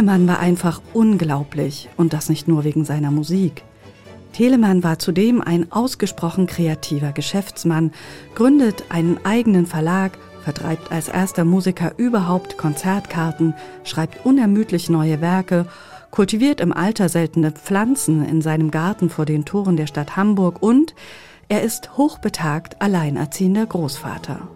Telemann war einfach unglaublich und das nicht nur wegen seiner Musik. Telemann war zudem ein ausgesprochen kreativer Geschäftsmann, gründet einen eigenen Verlag, vertreibt als erster Musiker überhaupt Konzertkarten, schreibt unermüdlich neue Werke, kultiviert im Alter seltene Pflanzen in seinem Garten vor den Toren der Stadt Hamburg und er ist hochbetagt alleinerziehender Großvater.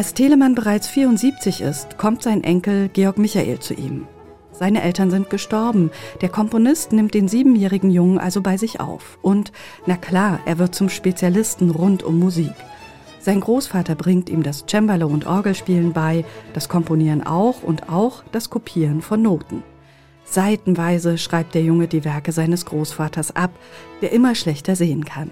Als Telemann bereits 74 ist, kommt sein Enkel Georg Michael zu ihm. Seine Eltern sind gestorben. Der Komponist nimmt den siebenjährigen Jungen also bei sich auf. Und, na klar, er wird zum Spezialisten rund um Musik. Sein Großvater bringt ihm das Cembalo und Orgelspielen bei, das Komponieren auch und auch das Kopieren von Noten. Seitenweise schreibt der Junge die Werke seines Großvaters ab, der immer schlechter sehen kann.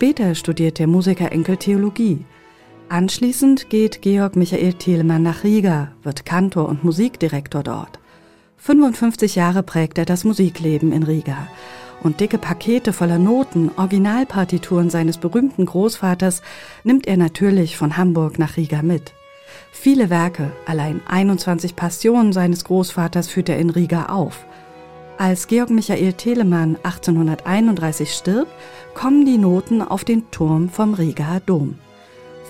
Später studiert der Musikerenkel Theologie. Anschließend geht Georg Michael Thielemann nach Riga, wird Kantor und Musikdirektor dort. 55 Jahre prägt er das Musikleben in Riga. Und dicke Pakete voller Noten, Originalpartituren seines berühmten Großvaters nimmt er natürlich von Hamburg nach Riga mit. Viele Werke, allein 21 Passionen seines Großvaters führt er in Riga auf. Als Georg Michael Telemann 1831 stirbt, kommen die Noten auf den Turm vom Rigaer Dom.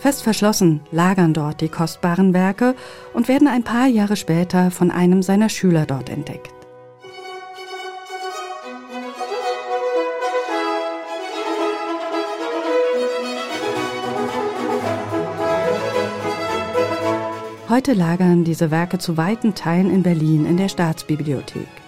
Fest verschlossen lagern dort die kostbaren Werke und werden ein paar Jahre später von einem seiner Schüler dort entdeckt. Heute lagern diese Werke zu weiten Teilen in Berlin in der Staatsbibliothek.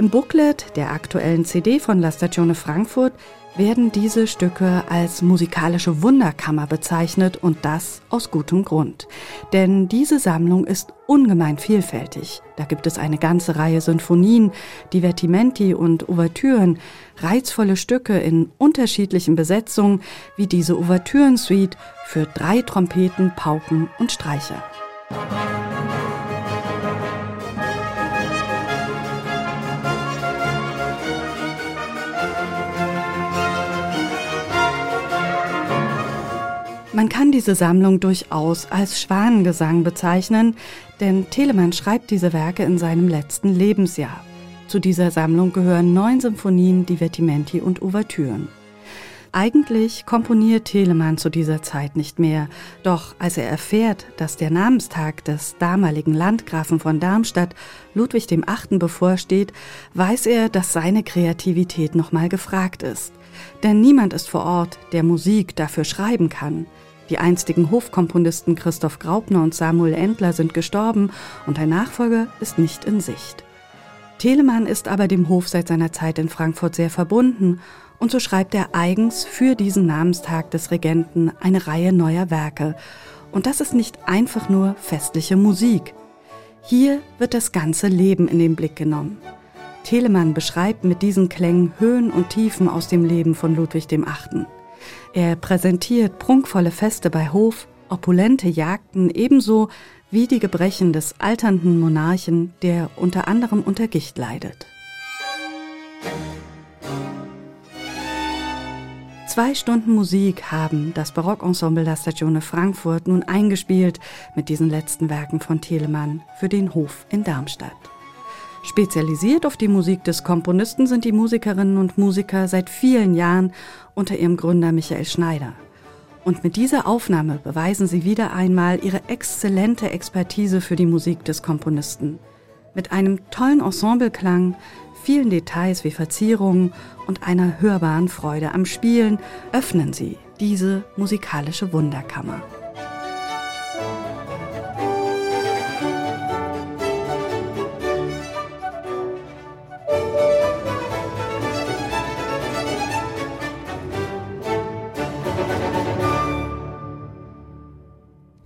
Im Booklet der aktuellen CD von La Stazione Frankfurt werden diese Stücke als musikalische Wunderkammer bezeichnet und das aus gutem Grund. Denn diese Sammlung ist ungemein vielfältig. Da gibt es eine ganze Reihe Sinfonien, Divertimenti und Ouvertüren, reizvolle Stücke in unterschiedlichen Besetzungen, wie diese Ouvertüren-Suite für drei Trompeten, Pauken und Streicher. Man kann diese Sammlung durchaus als Schwanengesang bezeichnen, denn Telemann schreibt diese Werke in seinem letzten Lebensjahr. Zu dieser Sammlung gehören neun Symphonien, Divertimenti und Ouvertüren. Eigentlich komponiert Telemann zu dieser Zeit nicht mehr, doch als er erfährt, dass der Namenstag des damaligen Landgrafen von Darmstadt, Ludwig VIII., bevorsteht, weiß er, dass seine Kreativität nochmal gefragt ist. Denn niemand ist vor Ort, der Musik dafür schreiben kann. Die einstigen Hofkomponisten Christoph Graupner und Samuel Endler sind gestorben und ein Nachfolger ist nicht in Sicht. Telemann ist aber dem Hof seit seiner Zeit in Frankfurt sehr verbunden und so schreibt er eigens für diesen Namenstag des Regenten eine Reihe neuer Werke. Und das ist nicht einfach nur festliche Musik. Hier wird das ganze Leben in den Blick genommen. Telemann beschreibt mit diesen Klängen Höhen und Tiefen aus dem Leben von Ludwig VIII. Er präsentiert prunkvolle Feste bei Hof, opulente Jagden ebenso wie die Gebrechen des alternden Monarchen, der unter anderem unter Gicht leidet. Zwei Stunden Musik haben das Barockensemble La Stagione Frankfurt nun eingespielt mit diesen letzten Werken von Telemann für den Hof in Darmstadt. Spezialisiert auf die Musik des Komponisten sind die Musikerinnen und Musiker seit vielen Jahren unter ihrem Gründer Michael Schneider. Und mit dieser Aufnahme beweisen sie wieder einmal ihre exzellente Expertise für die Musik des Komponisten. Mit einem tollen Ensembleklang, vielen Details wie Verzierungen und einer hörbaren Freude am Spielen öffnen sie diese musikalische Wunderkammer.